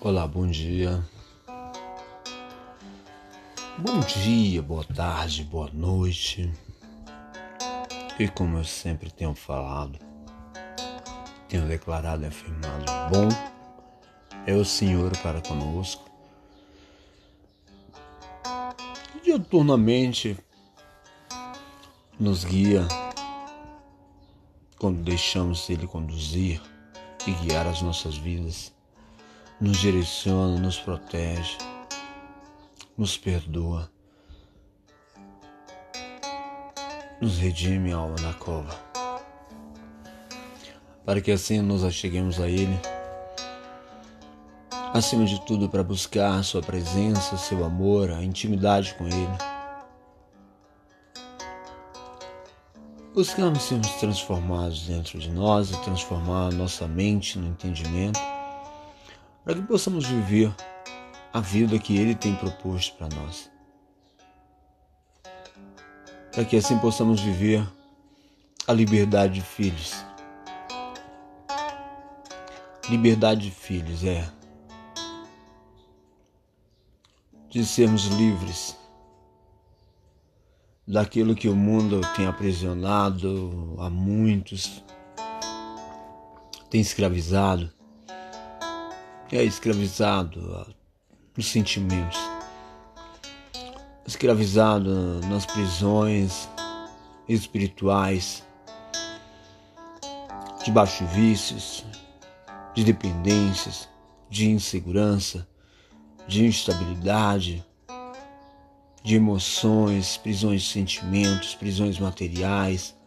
Olá, bom dia. Bom dia, boa tarde, boa noite. E como eu sempre tenho falado, tenho declarado e afirmado, bom é o Senhor para conosco. Diuturnamente nos guia quando deixamos Ele conduzir e guiar as nossas vidas nos direciona, nos protege, nos perdoa, nos redime a alma da cova, para que assim nos acheguemos a Ele, acima de tudo para buscar Sua presença, Seu amor, a intimidade com Ele. Buscamos sermos transformados dentro de nós e transformar nossa mente no entendimento para que possamos viver a vida que Ele tem proposto para nós. Para que assim possamos viver a liberdade de filhos. Liberdade de filhos é de sermos livres daquilo que o mundo tem aprisionado a muitos, tem escravizado é escravizado nos sentimentos, escravizado nas prisões espirituais, de vícios, de dependências, de insegurança, de instabilidade, de emoções, prisões de sentimentos, prisões materiais,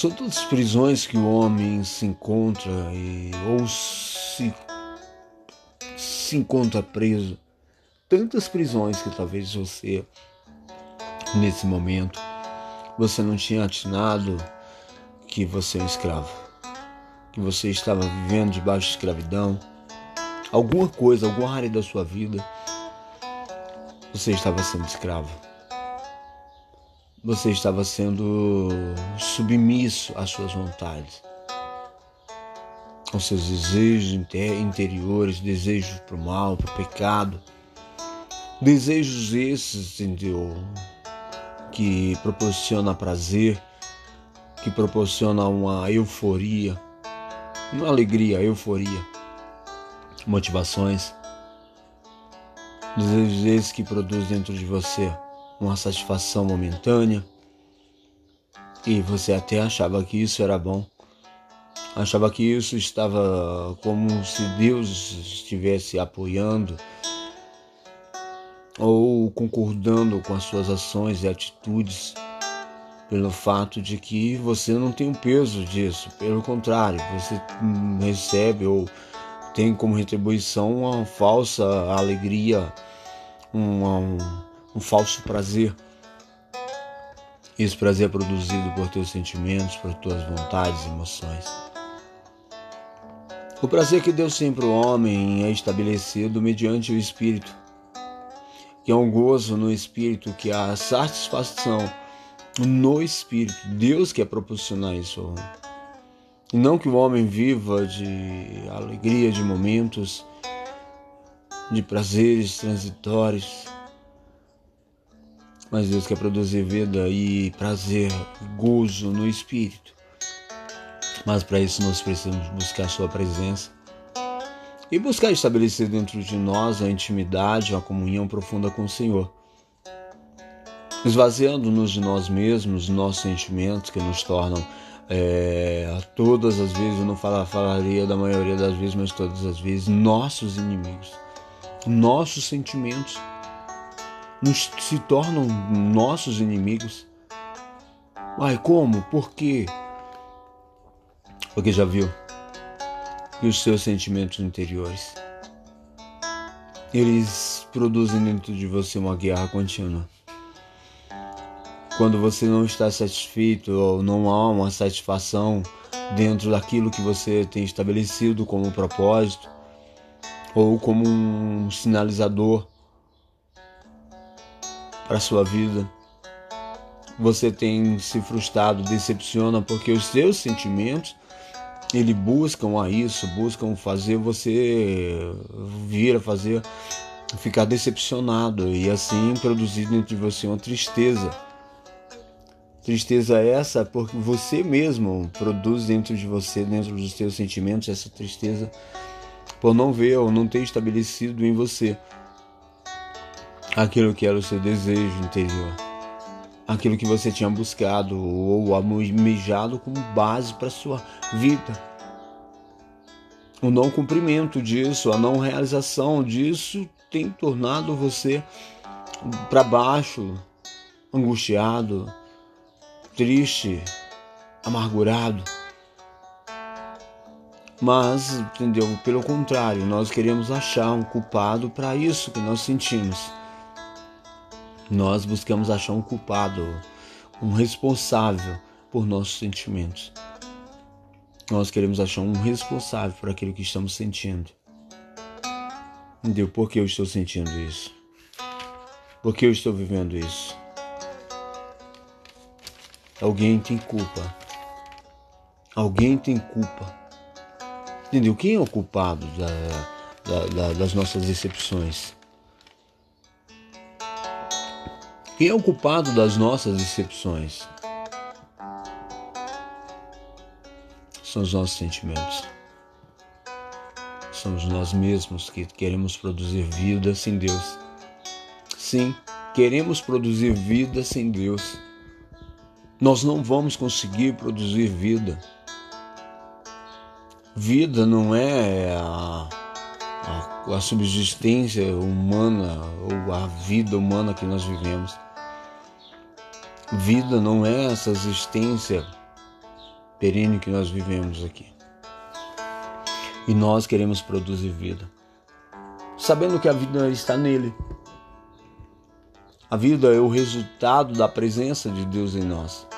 são todas prisões que o homem se encontra e, ou se, se encontra preso. Tantas prisões que talvez você, nesse momento, você não tinha atinado que você é um escravo, que você estava vivendo debaixo de escravidão. Alguma coisa, alguma área da sua vida, você estava sendo escravo você estava sendo submisso às suas vontades, aos seus desejos interiores, desejos para o mal, para o pecado, desejos esses, entendeu? Que proporciona prazer, que proporciona uma euforia, uma alegria, euforia, motivações, desejos esses que produz dentro de você uma satisfação momentânea. E você até achava que isso era bom. Achava que isso estava como se Deus estivesse apoiando ou concordando com as suas ações e atitudes, pelo fato de que você não tem o peso disso. Pelo contrário, você recebe ou tem como retribuição uma falsa alegria, uma, um falso prazer. Esse prazer é produzido por teus sentimentos, por tuas vontades e emoções. O prazer que Deus tem para o homem é estabelecido mediante o Espírito, que é um gozo no Espírito, que é a satisfação no Espírito. Deus quer proporcionar isso ao homem. E não que o homem viva de alegria, de momentos, de prazeres transitórios, mas Deus quer produzir vida e prazer, gozo no espírito. Mas para isso nós precisamos buscar Sua presença e buscar estabelecer dentro de nós a intimidade, a comunhão profunda com o Senhor. Esvaziando-nos de nós mesmos, nossos sentimentos que nos tornam é, todas as vezes, eu não falaria da maioria das vezes, mas todas as vezes, nossos inimigos, nossos sentimentos nos se tornam nossos inimigos. Mas como? Por quê? Porque já viu que os seus sentimentos interiores eles produzem dentro de você uma guerra contínua. Quando você não está satisfeito ou não há uma satisfação dentro daquilo que você tem estabelecido como propósito ou como um sinalizador para a sua vida. Você tem se frustrado, decepciona porque os seus sentimentos ele buscam a isso, buscam fazer você vir a fazer ficar decepcionado e assim produzir dentro de você uma tristeza. Tristeza essa porque você mesmo produz dentro de você, dentro dos seus sentimentos, essa tristeza por não ver ou não ter estabelecido em você aquilo que era o seu desejo interior, aquilo que você tinha buscado ou almejado como base para sua vida. O não cumprimento disso, a não realização disso tem tornado você para baixo, angustiado, triste, amargurado. Mas, entendeu? Pelo contrário, nós queremos achar um culpado para isso que nós sentimos. Nós buscamos achar um culpado, um responsável por nossos sentimentos. Nós queremos achar um responsável por aquilo que estamos sentindo. Entendeu? Por que eu estou sentindo isso? Por que eu estou vivendo isso? Alguém tem culpa. Alguém tem culpa. Entendeu? Quem é o culpado da, da, da, das nossas decepções? Quem é o culpado das nossas decepções? São os nossos sentimentos. Somos nós mesmos que queremos produzir vida sem Deus. Sim, queremos produzir vida sem Deus. Nós não vamos conseguir produzir vida. Vida não é a, a, a subsistência humana ou a vida humana que nós vivemos. Vida não é essa existência perene que nós vivemos aqui. E nós queremos produzir vida, sabendo que a vida está nele. A vida é o resultado da presença de Deus em nós.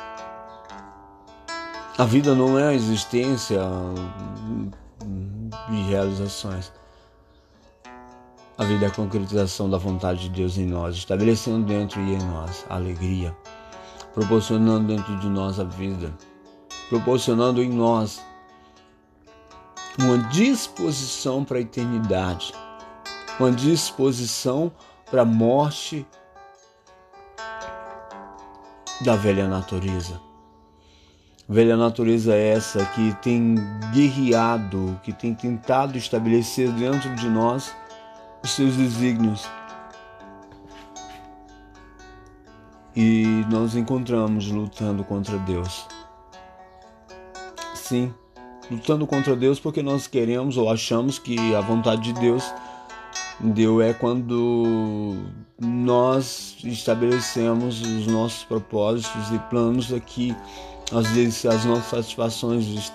A vida não é a existência de realizações. A vida é a concretização da vontade de Deus em nós, estabelecendo dentro e em nós a alegria, proporcionando dentro de nós a vida, proporcionando em nós uma disposição para a eternidade, uma disposição para a morte da velha natureza. Velha natureza é essa que tem guerreado, que tem tentado estabelecer dentro de nós os seus desígnios e nós encontramos lutando contra Deus. Sim, lutando contra Deus porque nós queremos ou achamos que a vontade de Deus Deus é quando nós estabelecemos os nossos propósitos e planos aqui, às vezes as nossas satisfações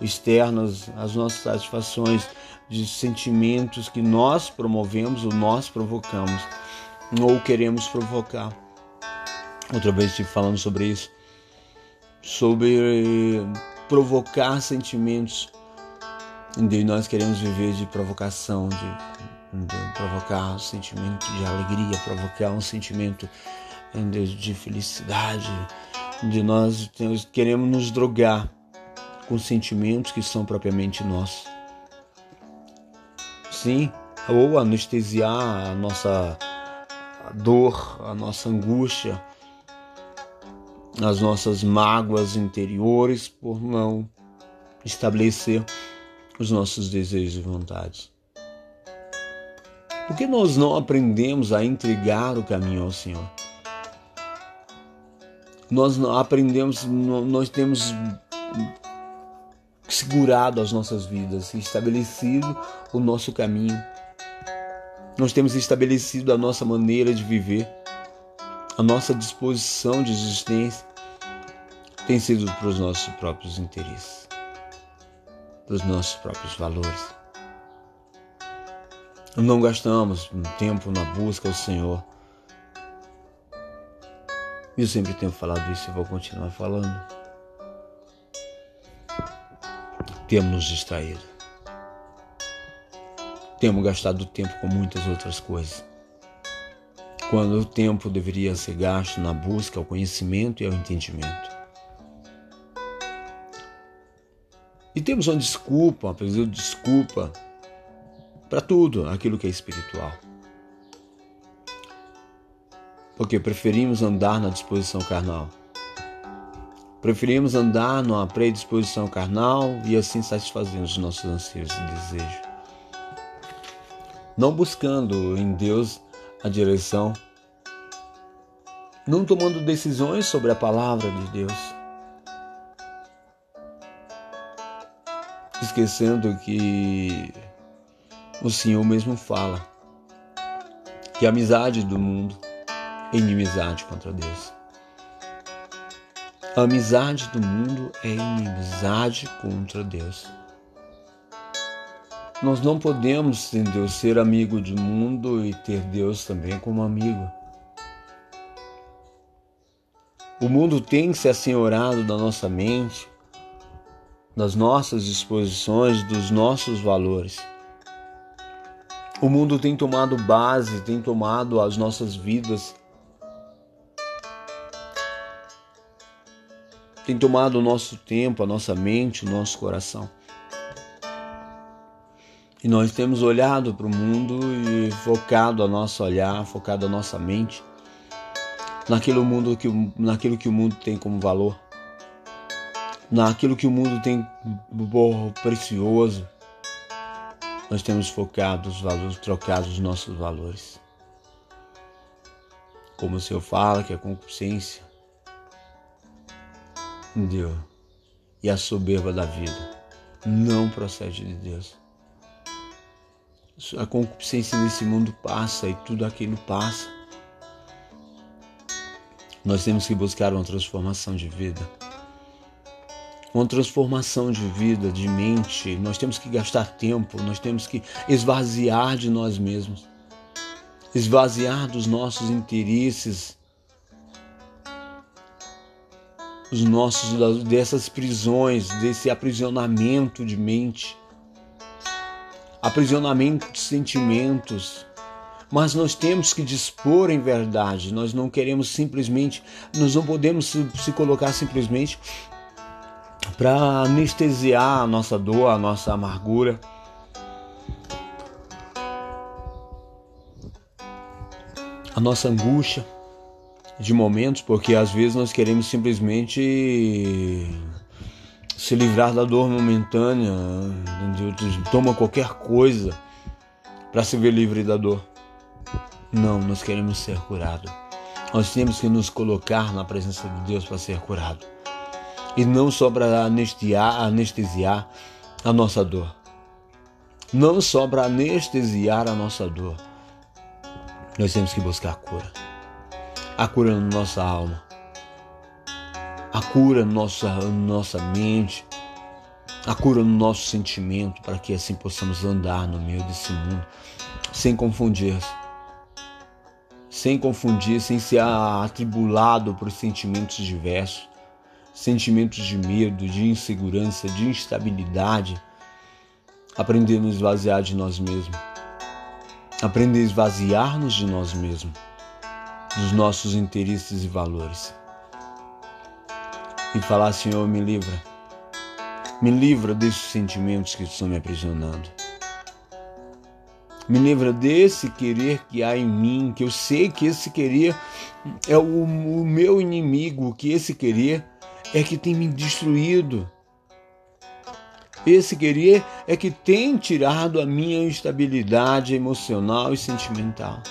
externas, as nossas satisfações de sentimentos que nós promovemos ou nós provocamos ou queremos provocar. Outra vez estive falando sobre isso, sobre provocar sentimentos. E nós queremos viver de provocação, de, de provocar um sentimento de alegria, provocar um sentimento de, de felicidade. De nós queremos nos drogar com sentimentos que são propriamente nossos. Sim, ou anestesiar a nossa dor, a nossa angústia, as nossas mágoas interiores por não estabelecer os nossos desejos e vontades. Por que nós não aprendemos a entregar o caminho ao Senhor? Nós não aprendemos, nós temos segurado as nossas vidas, estabelecido o nosso caminho. Nós temos estabelecido a nossa maneira de viver, a nossa disposição de existência tem sido para os nossos próprios interesses, para os nossos próprios valores. Não gastamos tempo na busca ao Senhor. Eu sempre tenho falado isso e vou continuar falando. Temos nos distraído. Temos gastado tempo com muitas outras coisas. Quando o tempo deveria ser gasto na busca ao conhecimento e ao entendimento. E temos uma desculpa, uma de desculpa para tudo aquilo que é espiritual. Porque preferimos andar na disposição carnal. Preferimos andar numa predisposição carnal e assim satisfazemos os nossos anseios e desejos. Não buscando em Deus a direção, não tomando decisões sobre a palavra de Deus esquecendo que o Senhor mesmo fala que a amizade do mundo é inimizade contra Deus. A amizade do mundo é inimizade contra Deus. Nós não podemos, entendeu, ser amigo do mundo e ter Deus também como amigo. O mundo tem se assenhorado da nossa mente, das nossas disposições, dos nossos valores. O mundo tem tomado base, tem tomado as nossas vidas, tem tomado o nosso tempo, a nossa mente, o nosso coração. E nós temos olhado para o mundo e focado a nosso olhar, focado a nossa mente naquilo, mundo que, naquilo que o mundo tem como valor naquilo que o mundo tem por precioso, nós temos focado os valores, trocado os nossos valores. Como o Senhor fala que a concupiscência Deus e a soberba da vida não procede de Deus. A concupiscência desse mundo passa e tudo aquilo passa. Nós temos que buscar uma transformação de vida uma transformação de vida, de mente. Nós temos que gastar tempo, nós temos que esvaziar de nós mesmos, esvaziar dos nossos interesses, os nossos dessas prisões, desse aprisionamento de mente, aprisionamento de sentimentos. Mas nós temos que dispor em verdade. Nós não queremos simplesmente, nós não podemos se, se colocar simplesmente para anestesiar a nossa dor, a nossa amargura. A nossa angústia de momentos, porque às vezes nós queremos simplesmente se livrar da dor momentânea, toma qualquer coisa para se ver livre da dor. Não, nós queremos ser curados. Nós temos que nos colocar na presença de Deus para ser curado e não só para anestesiar, anestesiar a nossa dor. Não só para anestesiar a nossa dor. Nós temos que buscar a cura. A cura na nossa alma. A cura na nossa, na nossa mente. A cura no nosso sentimento, para que assim possamos andar no meio desse mundo sem confundir-se sem confundir, sem ser atribulado por sentimentos diversos, sentimentos de medo, de insegurança, de instabilidade. Aprender a nos esvaziar de nós mesmos. Aprender a esvaziar-nos de nós mesmos, dos nossos interesses e valores. E falar, Senhor, me livra. Me livra desses sentimentos que estão me aprisionando. Me livra desse querer que há em mim, que eu sei que esse querer é o, o meu inimigo, que esse querer é que tem me destruído. Esse querer é que tem tirado a minha estabilidade emocional e sentimental.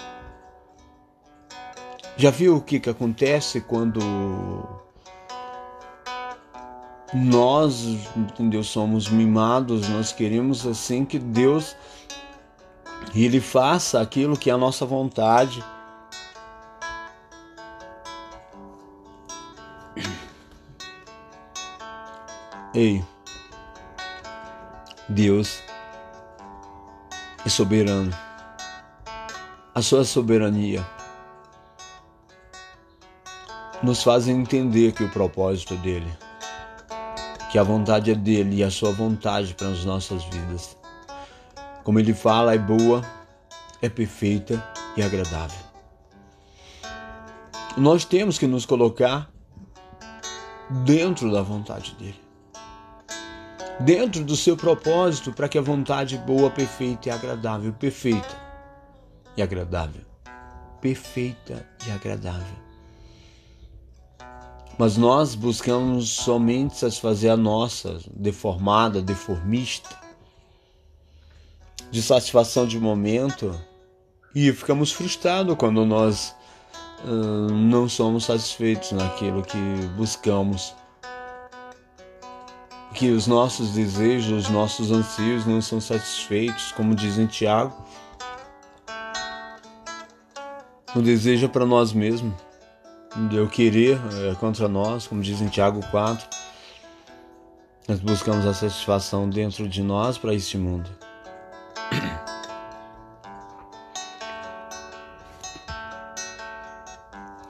Já viu o que, que acontece quando nós, entendeu, somos mimados, nós queremos assim que Deus ele faça aquilo que é a nossa vontade. Ei, Deus é soberano. A sua soberania nos faz entender que o propósito é dele, que a vontade é dele e a sua vontade para as nossas vidas. Como ele fala, é boa, é perfeita e agradável. Nós temos que nos colocar dentro da vontade dele. Dentro do seu propósito para que a vontade boa, perfeita e agradável, perfeita e agradável, perfeita e agradável. Mas nós buscamos somente satisfazer a nossa deformada, deformista, de satisfação de momento e ficamos frustrados quando nós uh, não somos satisfeitos naquilo que buscamos que os nossos desejos, os nossos anseios não são satisfeitos, como diz em Tiago. O desejo é para nós mesmos. Eu querer é contra nós, como diz em Tiago 4. Nós buscamos a satisfação dentro de nós para este mundo.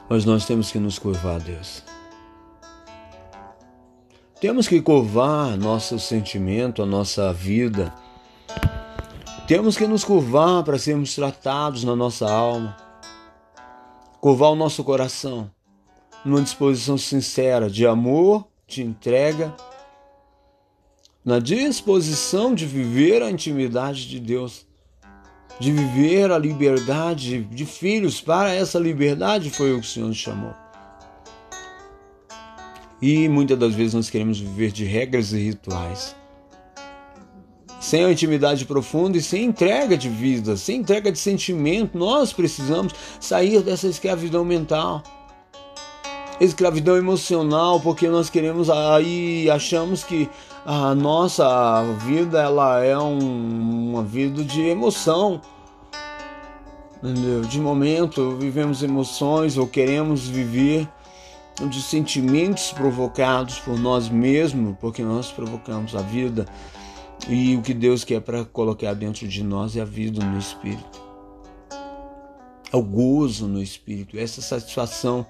Mas nós temos que nos curvar a Deus. Temos que curvar nosso sentimento, a nossa vida. Temos que nos curvar para sermos tratados na nossa alma. Curvar o nosso coração numa disposição sincera de amor, de entrega, na disposição de viver a intimidade de Deus, de viver a liberdade de filhos. Para essa liberdade foi o que o Senhor nos chamou. E muitas das vezes nós queremos viver de regras e rituais. Sem a intimidade profunda e sem entrega de vida, sem entrega de sentimento, nós precisamos sair dessa escravidão mental. Escravidão emocional, porque nós queremos aí achamos que a nossa vida ela é um, uma vida de emoção. Entendeu? De momento vivemos emoções ou queremos viver de sentimentos provocados por nós mesmos, porque nós provocamos a vida. E o que Deus quer para colocar dentro de nós é a vida no Espírito. É o gozo no Espírito, essa satisfação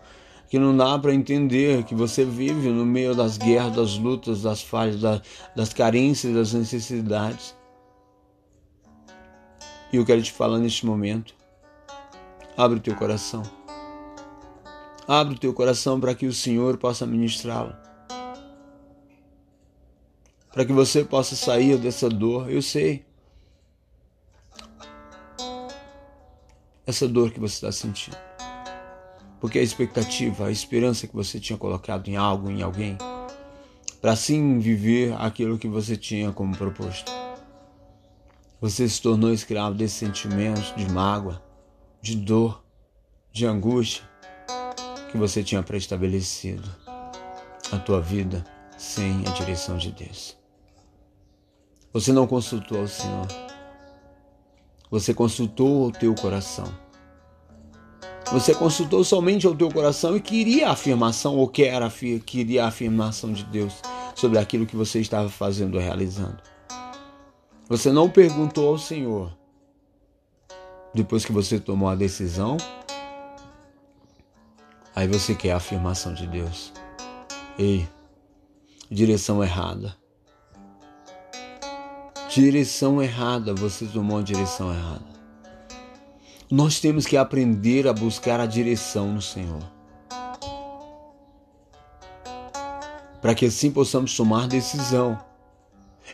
que não dá para entender, que você vive no meio das guerras, das lutas, das falhas, das carências, das necessidades. E eu quero te falar neste momento. Abre o teu coração. Abre o teu coração para que o Senhor possa ministrá-lo. Para que você possa sair dessa dor. Eu sei. Essa dor que você está sentindo. Porque a expectativa, a esperança que você tinha colocado em algo, em alguém, para assim viver aquilo que você tinha como proposto. Você se tornou escravo desses sentimentos de mágoa, de dor, de angústia que você tinha pré-estabelecido a tua vida sem a direção de Deus. Você não consultou ao Senhor. Você consultou o teu coração. Você consultou somente ao teu coração e queria a afirmação, ou quer a, queria a afirmação de Deus sobre aquilo que você estava fazendo ou realizando. Você não perguntou ao Senhor depois que você tomou a decisão Aí você quer a afirmação de Deus. Ei, direção errada. Direção errada, você tomou a direção errada. Nós temos que aprender a buscar a direção no Senhor. Para que assim possamos tomar decisão.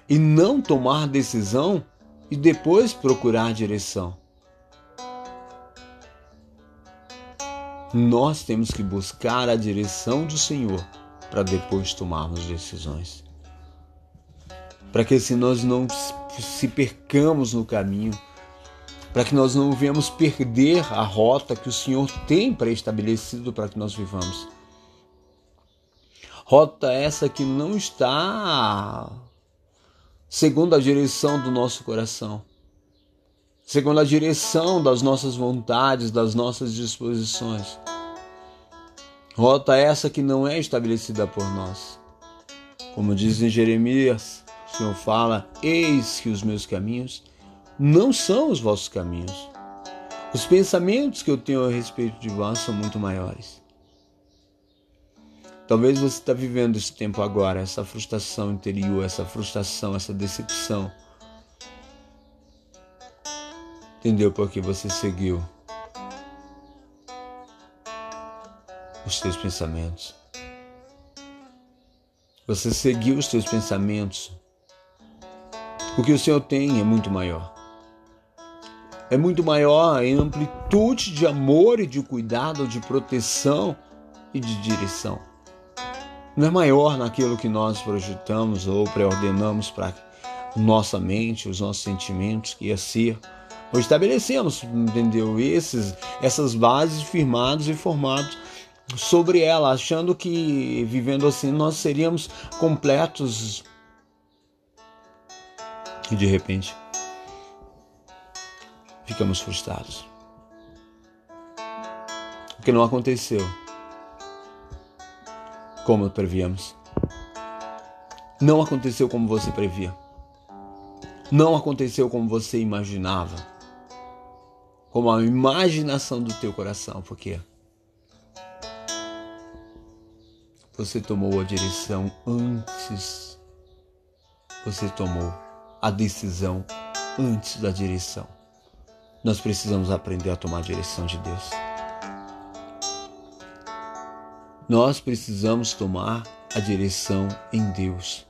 E não tomar decisão e depois procurar direção. Nós temos que buscar a direção do Senhor para depois tomarmos decisões. Para que se nós não se percamos no caminho, para que nós não venhamos perder a rota que o Senhor tem pré-estabelecido para que nós vivamos. Rota essa que não está segundo a direção do nosso coração segundo a direção das nossas vontades, das nossas disposições. Rota essa que não é estabelecida por nós. Como diz em Jeremias, o Senhor fala: Eis que os meus caminhos não são os vossos caminhos. Os pensamentos que eu tenho a respeito de vós são muito maiores. Talvez você está vivendo esse tempo agora, essa frustração interior, essa frustração, essa decepção Entendeu por que você seguiu os seus pensamentos. Você seguiu os seus pensamentos O que o Senhor tem é muito maior. É muito maior em amplitude de amor e de cuidado, de proteção e de direção. Não é maior naquilo que nós projetamos ou preordenamos para nossa mente, os nossos sentimentos, que ia ser. Estabelecemos, entendeu? Esses, essas bases firmados e formados sobre ela, achando que vivendo assim nós seríamos completos. E de repente ficamos frustrados. Porque não aconteceu como prevíamos. Não aconteceu como você previa. Não aconteceu como você imaginava. Como a imaginação do teu coração, porque você tomou a direção antes. Você tomou a decisão antes da direção. Nós precisamos aprender a tomar a direção de Deus. Nós precisamos tomar a direção em Deus.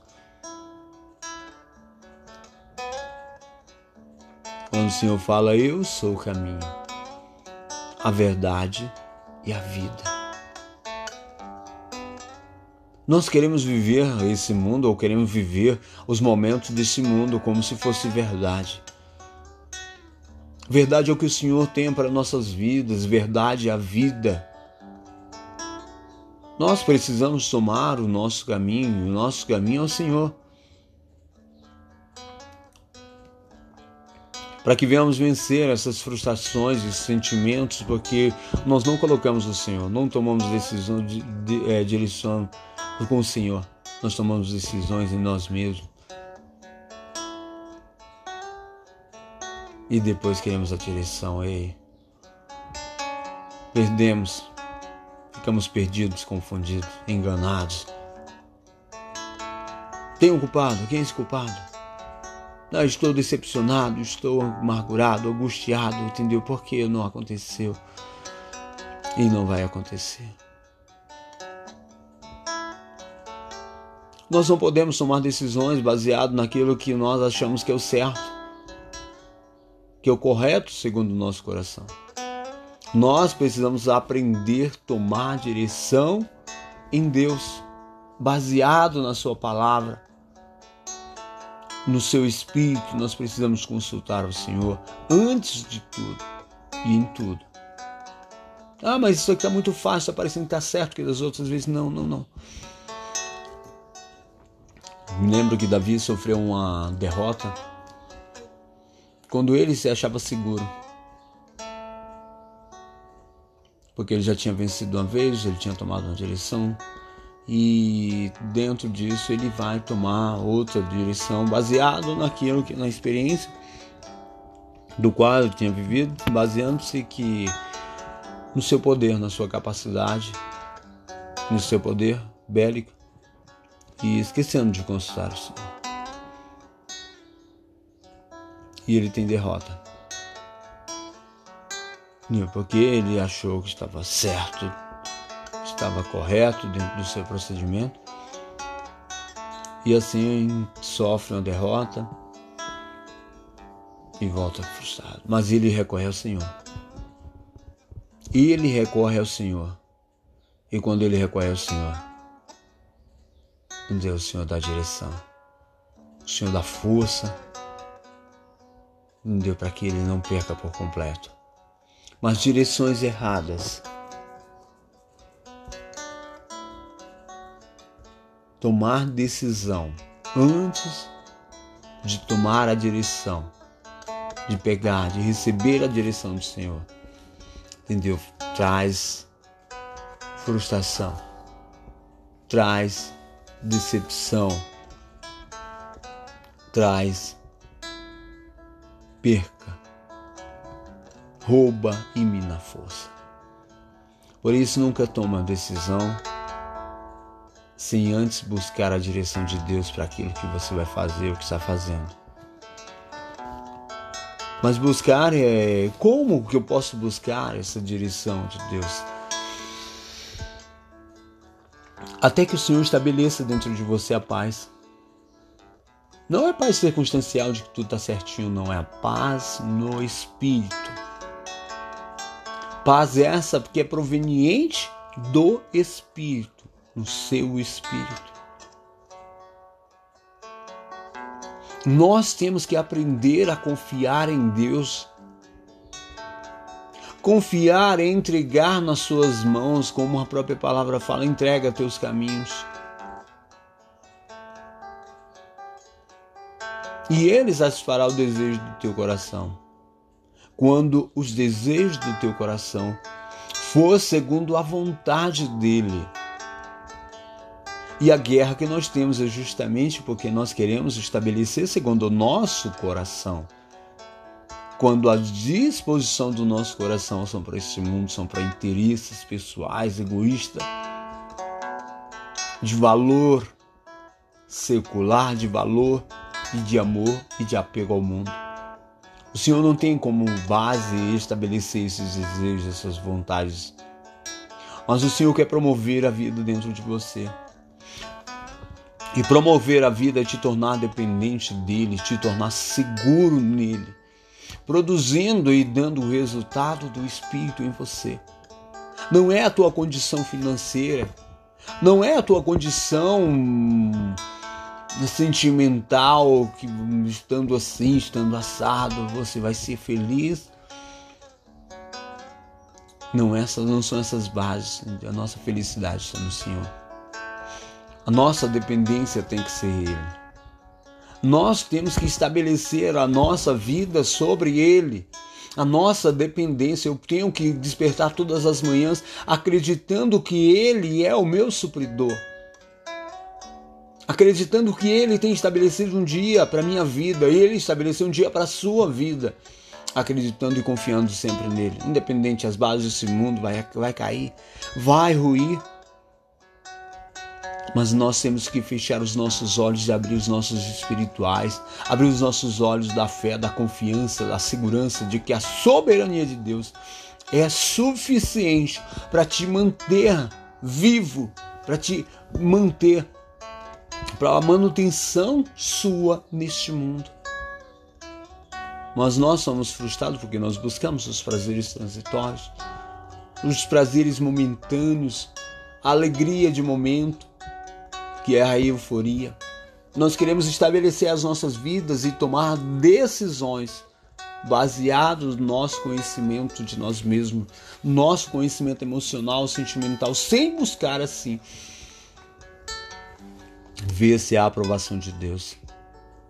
Quando o Senhor fala, Eu sou o caminho, a verdade e a vida. Nós queremos viver esse mundo ou queremos viver os momentos desse mundo como se fosse verdade. Verdade é o que o Senhor tem para nossas vidas, verdade é a vida. Nós precisamos tomar o nosso caminho, o nosso caminho é o Senhor. Para que venhamos vencer essas frustrações e sentimentos, porque nós não colocamos o Senhor, não tomamos decisão de, de é, direção com o Senhor, nós tomamos decisões em nós mesmos. e depois queremos a direção. Ei, perdemos, ficamos perdidos, confundidos, enganados. Tem um culpado? Quem é esse culpado? Estou decepcionado, estou amargurado, angustiado, entendeu? Porque não aconteceu e não vai acontecer. Nós não podemos tomar decisões baseado naquilo que nós achamos que é o certo que é o correto segundo o nosso coração. Nós precisamos aprender a tomar direção em Deus, baseado na Sua palavra, no seu espírito. Nós precisamos consultar o Senhor antes de tudo e em tudo. Ah, mas isso aqui está muito fácil, está parecendo que está certo, que das outras vezes não, não, não. Me lembro que Davi sofreu uma derrota quando ele se achava seguro. Porque ele já tinha vencido uma vez, ele tinha tomado uma direção e dentro disso ele vai tomar outra direção baseado naquilo que na experiência do qual ele tinha vivido, baseando-se que no seu poder, na sua capacidade, no seu poder bélico e esquecendo de consultar o Senhor e ele tem derrota. Porque ele achou que estava certo, estava correto dentro do seu procedimento e assim sofre uma derrota e volta frustrado. Mas ele recorre ao Senhor. E ele recorre ao Senhor. E quando ele recorre ao Senhor, Deus, o Senhor dá direção, o Senhor dá força, deu para que ele não perca por completo. Mas direções erradas. Tomar decisão antes de tomar a direção, de pegar, de receber a direção do Senhor. Entendeu? Traz frustração, traz decepção, traz perca, rouba e mina força. Por isso, nunca toma decisão sem antes buscar a direção de Deus para aquilo que você vai fazer, o que está fazendo. Mas buscar é como que eu posso buscar essa direção de Deus? Até que o Senhor estabeleça dentro de você a paz. Não é paz circunstancial de que tudo está certinho, não. É a paz no espírito. Paz essa porque é proveniente do espírito, no seu espírito. Nós temos que aprender a confiar em Deus. Confiar é entregar nas suas mãos, como a própria palavra fala, entrega teus caminhos. E ele satisfará o desejo do teu coração. Quando os desejos do teu coração for segundo a vontade dele. E a guerra que nós temos é justamente porque nós queremos estabelecer segundo o nosso coração. Quando a disposição do nosso coração são para esse mundo, são para interesses pessoais, egoístas, de valor secular, de valor e de amor e de apego ao mundo. O Senhor não tem como base estabelecer esses desejos, essas vontades. Mas o Senhor quer promover a vida dentro de você. E promover a vida é te tornar dependente dele, te tornar seguro nele, produzindo e dando o resultado do Espírito em você. Não é a tua condição financeira, não é a tua condição sentimental, que estando assim, estando assado, você vai ser feliz. Não, essas não são essas bases. A nossa felicidade está no Senhor. A nossa dependência tem que ser Ele. Nós temos que estabelecer a nossa vida sobre Ele. A nossa dependência, eu tenho que despertar todas as manhãs acreditando que Ele é o meu supridor. Acreditando que Ele tem estabelecido um dia para a minha vida, Ele estabeleceu um dia para a sua vida. Acreditando e confiando sempre nele. Independente, as bases desse mundo vai, vai cair, vai ruir mas nós temos que fechar os nossos olhos e abrir os nossos espirituais, abrir os nossos olhos da fé, da confiança, da segurança de que a soberania de Deus é suficiente para te manter vivo, para te manter para a manutenção sua neste mundo. Mas nós somos frustrados porque nós buscamos os prazeres transitórios, os prazeres momentâneos, a alegria de momento, que é a euforia. Nós queremos estabelecer as nossas vidas e tomar decisões baseados no nosso conhecimento de nós mesmos, nosso conhecimento emocional, sentimental, sem buscar assim ver se há aprovação de Deus.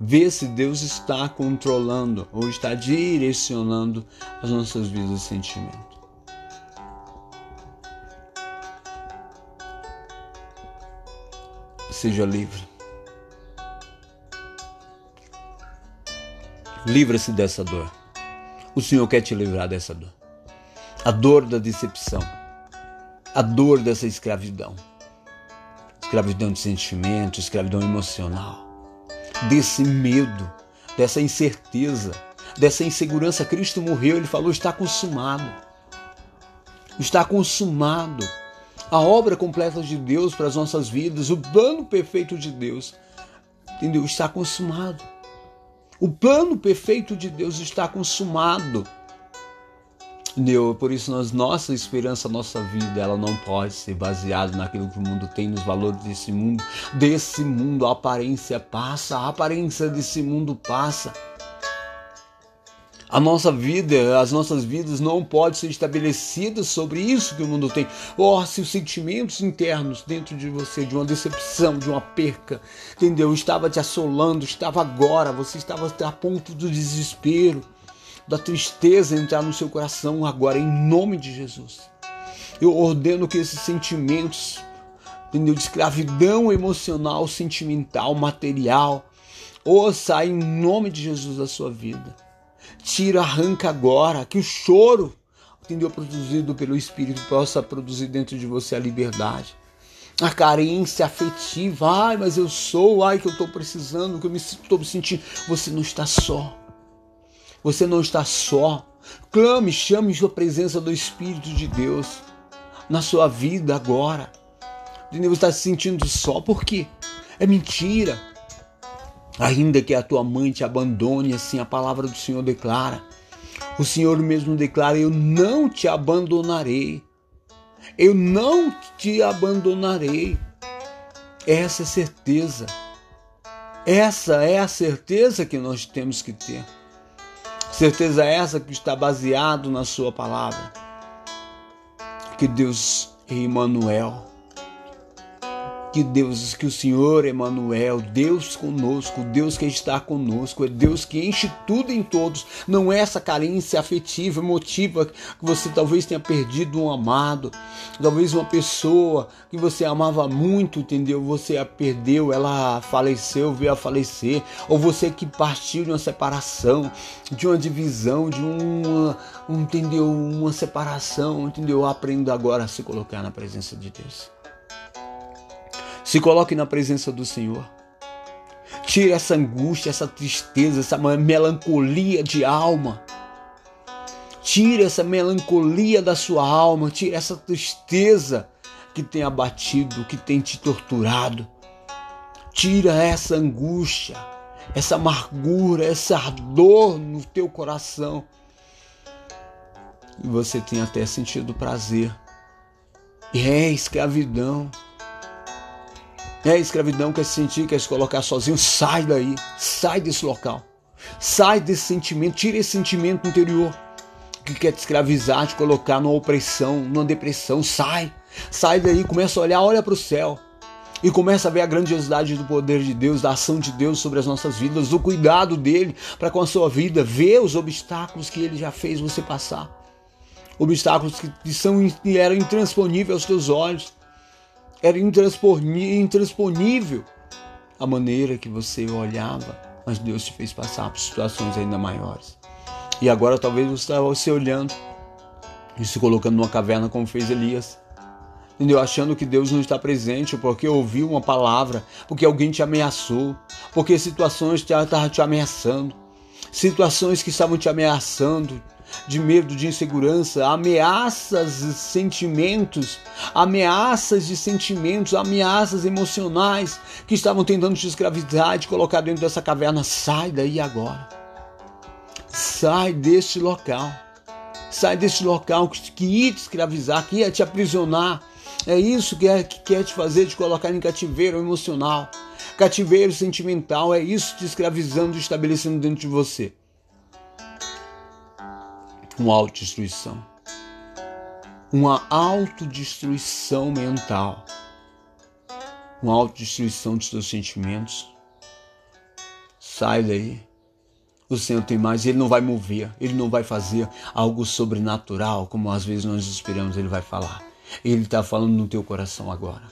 Ver se Deus está controlando ou está direcionando as nossas vidas e sentimentos. Seja livre. Livra-se dessa dor. O Senhor quer te livrar dessa dor. A dor da decepção. A dor dessa escravidão. Escravidão de sentimento, escravidão emocional. Desse medo, dessa incerteza, dessa insegurança. Cristo morreu, ele falou: está consumado. Está consumado a obra completa de Deus para as nossas vidas, o plano perfeito de Deus, entendeu? Está consumado. O plano perfeito de Deus está consumado. Entendeu? Por isso, nós, nossa esperança, nossa vida, ela não pode ser baseada naquilo que o mundo tem, nos valores desse mundo. Desse mundo, a aparência passa, a aparência desse mundo passa. A nossa vida, as nossas vidas não podem ser estabelecidas sobre isso que o mundo tem. Oh, se os sentimentos internos dentro de você, de uma decepção, de uma perca, entendeu? Estava te assolando, estava agora, você estava a ponto do desespero, da tristeza entrar no seu coração agora, em nome de Jesus. Eu ordeno que esses sentimentos, entendeu? De escravidão emocional, sentimental, material, ou saia em nome de Jesus da sua vida Tira, arranca agora, que o choro, entendeu? Produzido pelo Espírito possa produzir dentro de você a liberdade. A carência afetiva, ai, mas eu sou, ai, que eu estou precisando, que eu estou me sentindo. Você não está só. Você não está só. Clame, chame a presença do Espírito de Deus na sua vida agora. Entendeu? Você está se sentindo só, por quê? É mentira. Ainda que a tua mãe te abandone, assim a palavra do Senhor declara. O Senhor mesmo declara: Eu não te abandonarei. Eu não te abandonarei. Essa é certeza. Essa é a certeza que nós temos que ter. Certeza essa que está baseado na sua palavra. Que Deus é Emmanuel que Deus, que o Senhor Emanuel, Deus conosco, Deus que está conosco, é Deus que enche tudo em todos. Não é essa carência afetiva, emotiva que você talvez tenha perdido um amado, talvez uma pessoa que você amava muito, entendeu? Você a perdeu, ela faleceu, veio a falecer, ou você que partiu de uma separação, de uma divisão, de uma, entendeu? Uma separação, entendeu? Aprenda agora a se colocar na presença de Deus. Se coloque na presença do Senhor. Tire essa angústia, essa tristeza, essa melancolia de alma. Tire essa melancolia da sua alma, tire essa tristeza que tem abatido, que tem te torturado. Tira essa angústia, essa amargura, essa dor no teu coração. E você tem até sentido prazer. E é escravidão. É escravidão, quer se sentir, quer se colocar sozinho, sai daí, sai desse local. Sai desse sentimento, tira esse sentimento interior que quer te escravizar, te colocar numa opressão, numa depressão. Sai, sai daí, começa a olhar, olha para o céu e começa a ver a grandiosidade do poder de Deus, da ação de Deus sobre as nossas vidas, do cuidado dele para com a sua vida, vê os obstáculos que ele já fez você passar. Obstáculos que são eram intransponíveis aos teus olhos era intransponível a maneira que você olhava, mas Deus te fez passar por situações ainda maiores. E agora talvez você estava se olhando e se colocando numa caverna como fez Elias. Entendeu? Achando que Deus não está presente porque ouviu uma palavra, porque alguém te ameaçou, porque situações estavam te ameaçando, situações que estavam te ameaçando, de medo, de insegurança, ameaças de sentimentos, ameaças de sentimentos, ameaças emocionais que estavam tentando te escravizar, te colocar dentro dessa caverna. Sai daí agora. Sai deste local. Sai deste local que ia te escravizar, que ia te aprisionar. É isso que, é, que quer te fazer, te colocar em cativeiro emocional, cativeiro sentimental. É isso te escravizando, estabelecendo dentro de você uma autodestruição. Uma autodestruição mental. Uma autodestruição dos seus sentimentos. Sai daí. O Senhor tem mais, Ele não vai mover, Ele não vai fazer algo sobrenatural, como às vezes nós esperamos, Ele vai falar. Ele está falando no teu coração agora.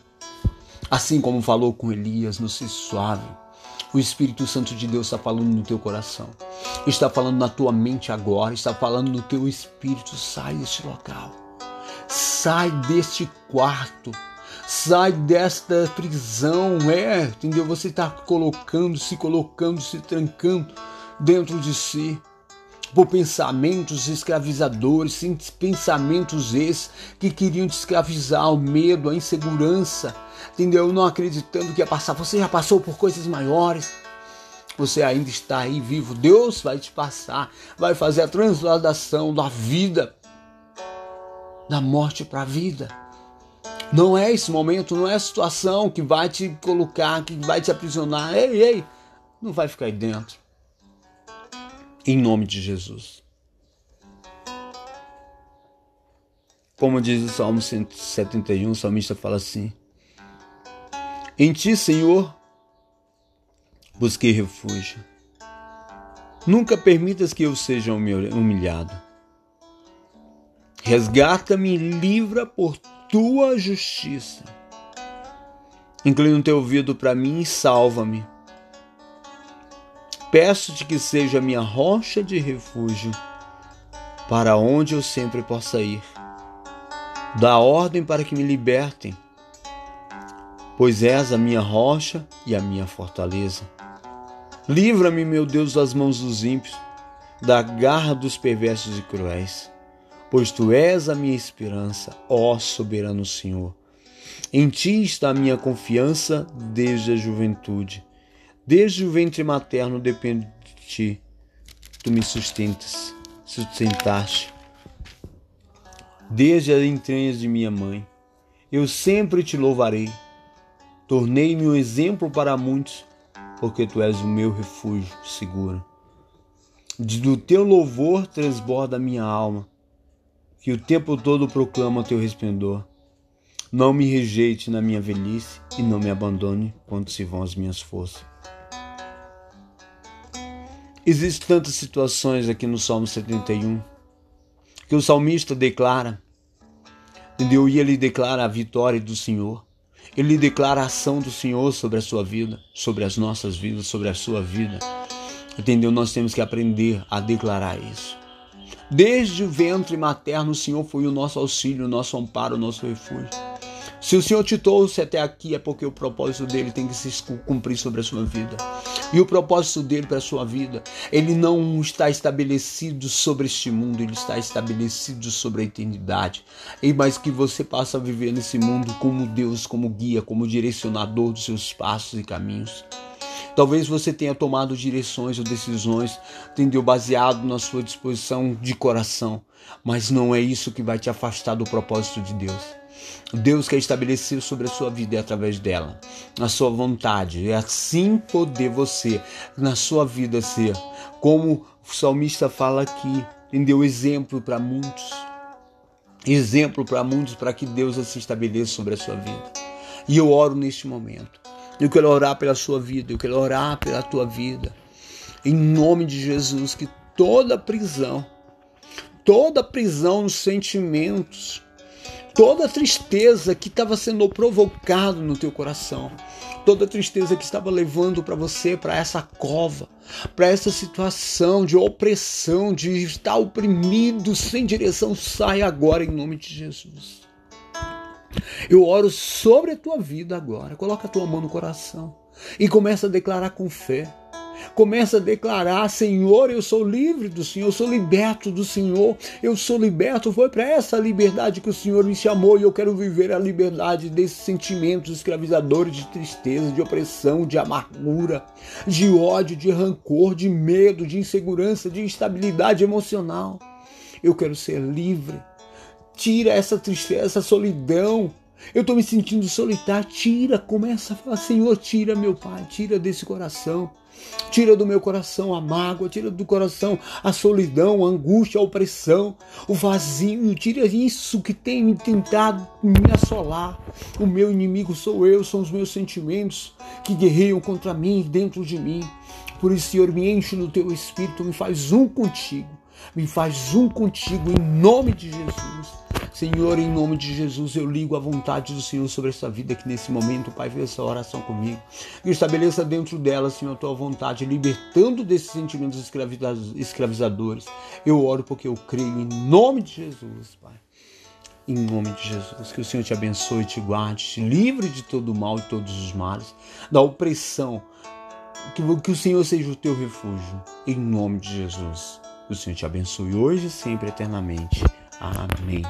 Assim como falou com Elias, no ser suave, o Espírito Santo de Deus está falando no teu coração, está falando na tua mente agora, está falando no teu espírito. Sai deste local, sai deste quarto, sai desta prisão. É, entendeu? Você está colocando, se colocando, se trancando dentro de si por pensamentos escravizadores, pensamentos esses que queriam te escravizar, o medo, a insegurança, entendeu? Não acreditando que ia passar. Você já passou por coisas maiores. Você ainda está aí vivo. Deus vai te passar, vai fazer a transladação da vida, da morte para a vida. Não é esse momento, não é a situação que vai te colocar, que vai te aprisionar. Ei, ei, não vai ficar aí dentro em nome de Jesus. Como diz o Salmo 171, o salmista fala assim: Em ti, Senhor, busquei refúgio. Nunca permitas que eu seja humilhado. Resgata-me e livra por tua justiça. Inclina o teu ouvido para mim e salva-me Peço-te que seja minha rocha de refúgio, para onde eu sempre possa ir. Dá ordem para que me libertem, pois és a minha rocha e a minha fortaleza. Livra-me, meu Deus, das mãos dos ímpios, da garra dos perversos e cruéis, pois tu és a minha esperança, ó soberano Senhor. Em ti está a minha confiança desde a juventude Desde o ventre materno depende de ti. Tu me sustentas, sustentaste. Desde as entranhas de minha mãe, eu sempre te louvarei. Tornei-me um exemplo para muitos, porque tu és o meu refúgio seguro. Do teu louvor transborda a minha alma, que o tempo todo proclama teu resplendor. Não me rejeite na minha velhice e não me abandone quando se vão as minhas forças. Existem tantas situações aqui no Salmo 71 que o salmista declara, entendeu? E ele declara a vitória do Senhor. Ele declara a ação do Senhor sobre a sua vida, sobre as nossas vidas, sobre a sua vida. Entendeu? Nós temos que aprender a declarar isso. Desde o ventre materno, o Senhor foi o nosso auxílio, o nosso amparo, o nosso refúgio. Se o Senhor te trouxe até aqui, é porque o propósito dele tem que se cumprir sobre a sua vida. E o propósito dele para a sua vida, ele não está estabelecido sobre este mundo, ele está estabelecido sobre a eternidade. E mais que você possa viver nesse mundo como Deus, como guia, como direcionador dos seus passos e caminhos. Talvez você tenha tomado direções ou decisões, entendeu? Baseado na sua disposição de coração, mas não é isso que vai te afastar do propósito de Deus. Deus quer estabelecer sobre a sua vida e através dela, a sua vontade, e assim poder você, na sua vida, ser, como o salmista fala aqui, entendeu? Exemplo para muitos. Exemplo para muitos, para que Deus se estabeleça sobre a sua vida. E eu oro neste momento. Eu quero orar pela sua vida, eu quero orar pela tua vida. Em nome de Jesus, que toda prisão, toda prisão nos sentimentos, toda tristeza que estava sendo provocado no teu coração, toda tristeza que estava levando para você para essa cova, para essa situação de opressão, de estar oprimido sem direção, sai agora em nome de Jesus. Eu oro sobre a tua vida agora. Coloca a tua mão no coração e começa a declarar com fé. Começa a declarar: Senhor, eu sou livre do Senhor, eu sou liberto do Senhor, eu sou liberto. Foi para essa liberdade que o Senhor me chamou e eu quero viver a liberdade desses sentimentos escravizadores de tristeza, de opressão, de amargura, de ódio, de rancor, de medo, de insegurança, de instabilidade emocional. Eu quero ser livre. Tira essa tristeza, essa solidão, eu estou me sentindo solitário. Tira, começa a falar, Senhor, tira meu Pai, tira desse coração. Tira do meu coração a mágoa, tira do coração a solidão, a angústia, a opressão, o vazio. Tira isso que tem me tentado me assolar. O meu inimigo sou eu, são os meus sentimentos que guerreiam contra mim dentro de mim. Por isso, Senhor, me enche no teu espírito, me faz um contigo. Me faz um contigo em nome de Jesus. Senhor, em nome de Jesus, eu ligo a vontade do Senhor sobre essa vida que nesse momento, Pai, fez essa oração comigo. E estabeleça dentro dela, Senhor, a tua vontade, libertando desses sentimentos escravizadores. Eu oro porque eu creio em nome de Jesus, Pai. Em nome de Jesus, que o Senhor te abençoe, te guarde, te livre de todo o mal e todos os males, da opressão. Que, o Senhor seja o teu refúgio. Em nome de Jesus. Que o Senhor te abençoe hoje e sempre eternamente. Amém.